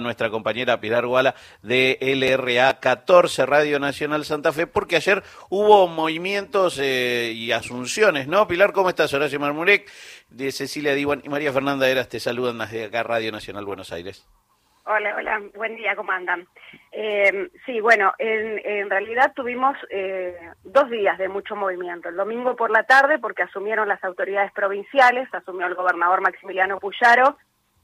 nuestra compañera Pilar Guala de LRA 14 Radio Nacional Santa Fe, porque ayer hubo movimientos eh, y asunciones, ¿no? Pilar, ¿cómo estás? Horacio Marmurek, de Cecilia Diwan y María Fernanda Eras te saludan desde acá Radio Nacional Buenos Aires. Hola, hola, buen día, ¿cómo andan? Eh, sí, bueno, en, realidad tuvimos eh, dos días de mucho movimiento. El domingo por la tarde, porque asumieron las autoridades provinciales, asumió el gobernador Maximiliano Puyaro,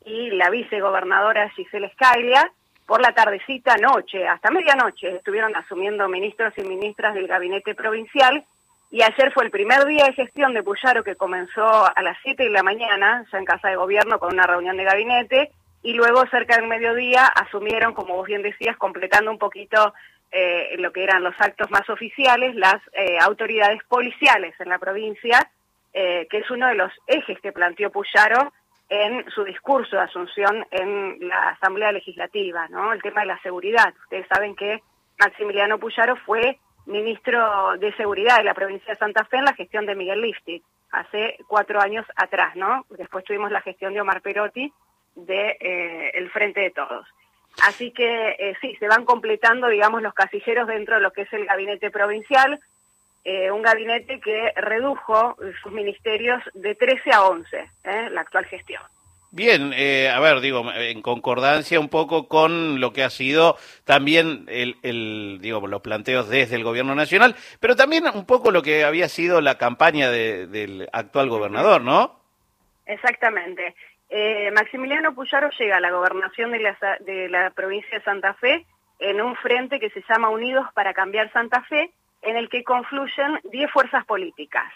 y la vicegobernadora Gisela Scaglia, por la tardecita, noche, hasta medianoche, estuvieron asumiendo ministros y ministras del gabinete provincial, y ayer fue el primer día de gestión de Puyaro que comenzó a las 7 de la mañana, ya en Casa de Gobierno, con una reunión de gabinete, y luego cerca del mediodía asumieron, como vos bien decías, completando un poquito eh, lo que eran los actos más oficiales, las eh, autoridades policiales en la provincia, eh, que es uno de los ejes que planteó Puyaro en su discurso de asunción en la Asamblea Legislativa, ¿no? El tema de la seguridad. Ustedes saben que Maximiliano Puyaro fue ministro de Seguridad de la provincia de Santa Fe en la gestión de Miguel Liftit, hace cuatro años atrás, ¿no? Después tuvimos la gestión de Omar Perotti de eh, el Frente de Todos. Así que eh, sí, se van completando, digamos, los casilleros dentro de lo que es el gabinete provincial, eh, un gabinete que redujo sus ministerios de 13 a 11, ¿eh? la actual gestión. Bien, eh, a ver, digo, en concordancia un poco con lo que ha sido también el, el, digo, los planteos desde el gobierno nacional, pero también un poco lo que había sido la campaña del actual gobernador, ¿no? Exactamente. Maximiliano Puyaro llega a la gobernación de la, de la provincia de Santa Fe en un frente que se llama Unidos para Cambiar Santa Fe, en el que confluyen 10 fuerzas políticas.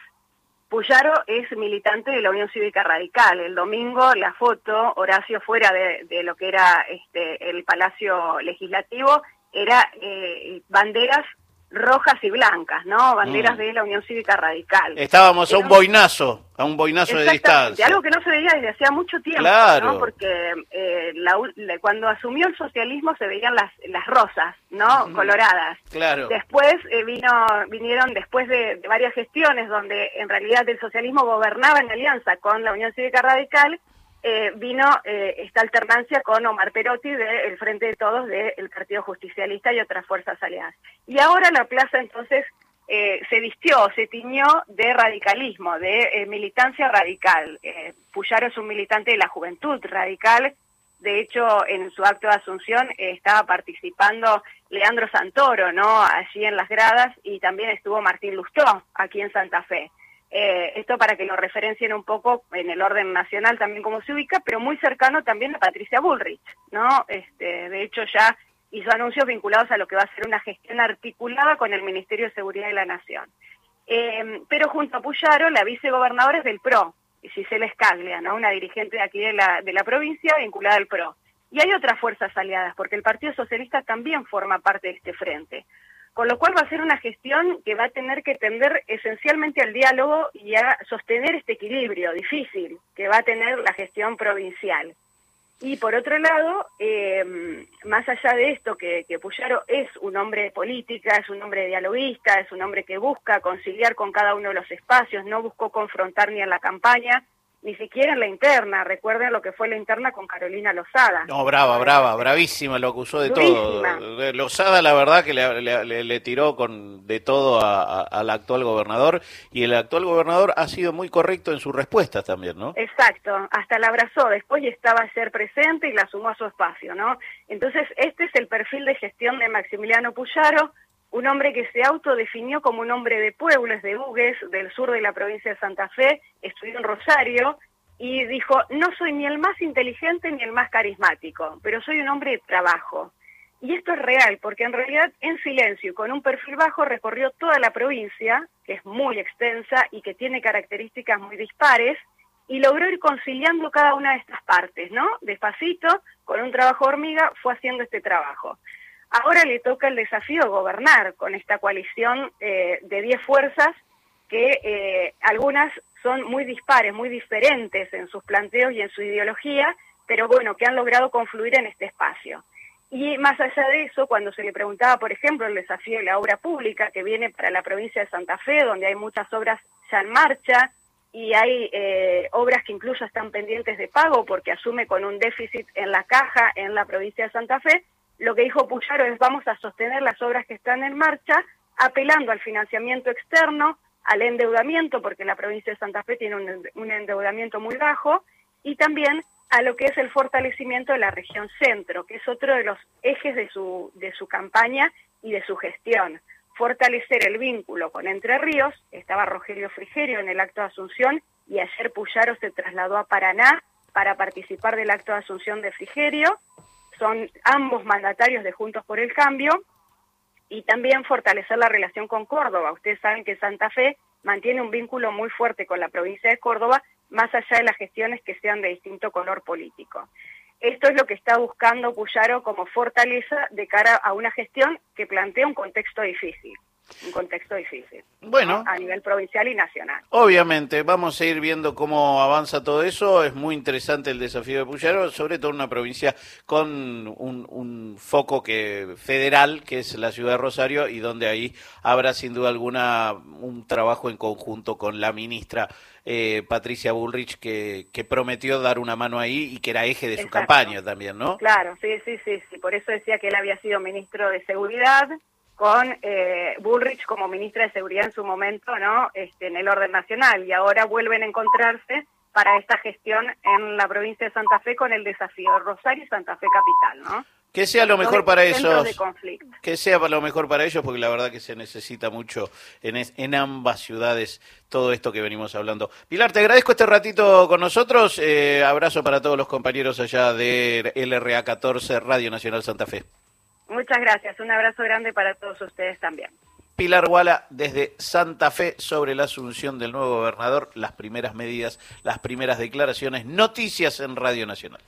Puyaro es militante de la Unión Cívica Radical. El domingo la foto, Horacio fuera de, lo que era este, el Palacio Legislativo, era eh, banderas rojas y blancas, ¿no? Banderas mm. de la Unión Cívica Radical. Estábamos a un boinazo, a un boinazo de distancia. Algo que no se veía desde hacía mucho tiempo, ¿no? Porque eh, cuando asumió el socialismo se veían las, las rosas, ¿no? Coloradas. Claro. Después eh, vino, vinieron después de, varias gestiones donde en realidad el socialismo gobernaba en alianza con la Unión Cívica Radical, eh, vino eh, esta alternancia con Omar Perotti del Frente de Todos del Partido Justicialista y otras fuerzas aliadas. Y ahora la plaza entonces eh, se vistió, se tiñó de radicalismo, de militancia radical. Puyaro es un militante de la juventud radical, de hecho en su acto de asunción estaba participando Leandro Santoro, ¿no? Allí en las gradas y también estuvo Martín Lustó aquí en Santa Fe. Eh, esto para que lo referencien un poco en el orden nacional también como se ubica, pero muy cercano también a Patricia Bullrich, ¿no? Este, de hecho ya hizo anuncios vinculados a lo que va a ser una gestión articulada con el Ministerio de Seguridad de la Nación. Eh, pero junto a Puyaro, la vicegobernadora es del PRO, Gisela Escaglia, ¿no? Una dirigente de aquí de la, de la provincia vinculada al PRO. Y hay otras fuerzas aliadas, porque el Partido Socialista también forma parte de este frente con lo cual va a ser una gestión que va a tener que tender esencialmente al diálogo y a sostener este equilibrio difícil que va a tener la gestión provincial. Y por otro lado, eh, más allá de esto, que, que Puyaro es un hombre de política, es un hombre dialoguista, es un hombre que busca conciliar con cada uno de los espacios, no buscó confrontar ni en la campaña, ni siquiera en la interna. Recuerden lo que fue la interna con Carolina Lozada. No, brava, brava, bravísima, lo acusó de todo. Lozada, la verdad, que le, tiró con de todo al actual gobernador y el actual gobernador ha sido muy correcto en sus respuestas también, ¿no? Exacto, hasta la abrazó después y estaba a ser presente y la sumó a su espacio, ¿no? Entonces, este es el perfil de gestión de Maximiliano Puyaro, un hombre que se autodefinió como un hombre de pueblos, de Bugues, del sur de la provincia de Santa Fe, estudió en Rosario y dijo, no soy ni el más inteligente ni el más carismático, pero soy un hombre de trabajo. Y esto es real, porque en realidad en silencio y con un perfil bajo recorrió toda la provincia, que es muy extensa y que tiene características muy dispares, y logró ir conciliando cada una de estas partes, ¿no? Despacito, con un trabajo hormiga, fue haciendo este trabajo. Ahora le toca el desafío de gobernar con esta coalición eh, de 10 fuerzas que eh, algunas son muy dispares, muy diferentes en sus planteos y en su ideología, pero bueno, que han logrado confluir en este espacio. Y más allá de eso, cuando se le preguntaba, por ejemplo, el desafío de la obra pública que viene para la provincia de Santa Fe, donde hay muchas obras ya en marcha, y hay eh, obras que incluso están pendientes de pago porque asume con un déficit en la caja en la provincia de Santa Fe, lo que dijo Puyaro es vamos a sostener las obras que están en marcha apelando al financiamiento externo, al endeudamiento, porque la provincia de Santa Fe tiene un, endeudamiento muy bajo, y también a lo que es el fortalecimiento de la región centro, que es otro de los ejes de su, de su campaña y de su gestión. Fortalecer el vínculo con Entre Ríos, estaba Rogelio Frigerio en el acto de Asunción y ayer Puyaro se trasladó a Paraná para participar del acto de Asunción de Frigerio. Son ambos mandatarios de Juntos por el Cambio y también fortalecer la relación con Córdoba. Ustedes saben que Santa Fe mantiene un vínculo muy fuerte con la provincia de Córdoba, más allá de las gestiones que sean de distinto color político. Esto es lo que está buscando Puyaro como fortaleza de cara a una gestión que plantea un contexto difícil un contexto difícil. Bueno. A nivel provincial y nacional. Obviamente, vamos a ir viendo cómo avanza todo eso. Es muy interesante el desafío de Puyaro, sobre todo en una provincia con un, un, foco que federal, que es la ciudad de Rosario, y donde ahí habrá sin duda alguna un trabajo en conjunto con la ministra eh, Patricia Bullrich, que, que prometió dar una mano ahí y que era eje de su campaña también, ¿no? Claro, sí, sí, sí, sí. Por eso decía que él había sido ministro de Seguridad con eh, Bullrich como ministra de Seguridad en su momento, ¿no? Este, en el orden nacional y ahora vuelven a encontrarse para esta gestión en la provincia de Santa Fe con el desafío Rosario y Santa Fe capital, ¿no? Que sea lo mejor para ellos. Que sea lo mejor para ellos, porque la verdad que se necesita mucho en, en ambas ciudades todo esto que venimos hablando. Pilar, te agradezco este ratito con nosotros. Eh, abrazo para todos los compañeros allá de LRA 14 Radio Nacional Santa Fe. Muchas gracias. Un abrazo grande para todos ustedes también. Pilar Guala desde Santa Fe sobre la asunción del nuevo gobernador, las primeras medidas, las primeras declaraciones, noticias en Radio Nacional.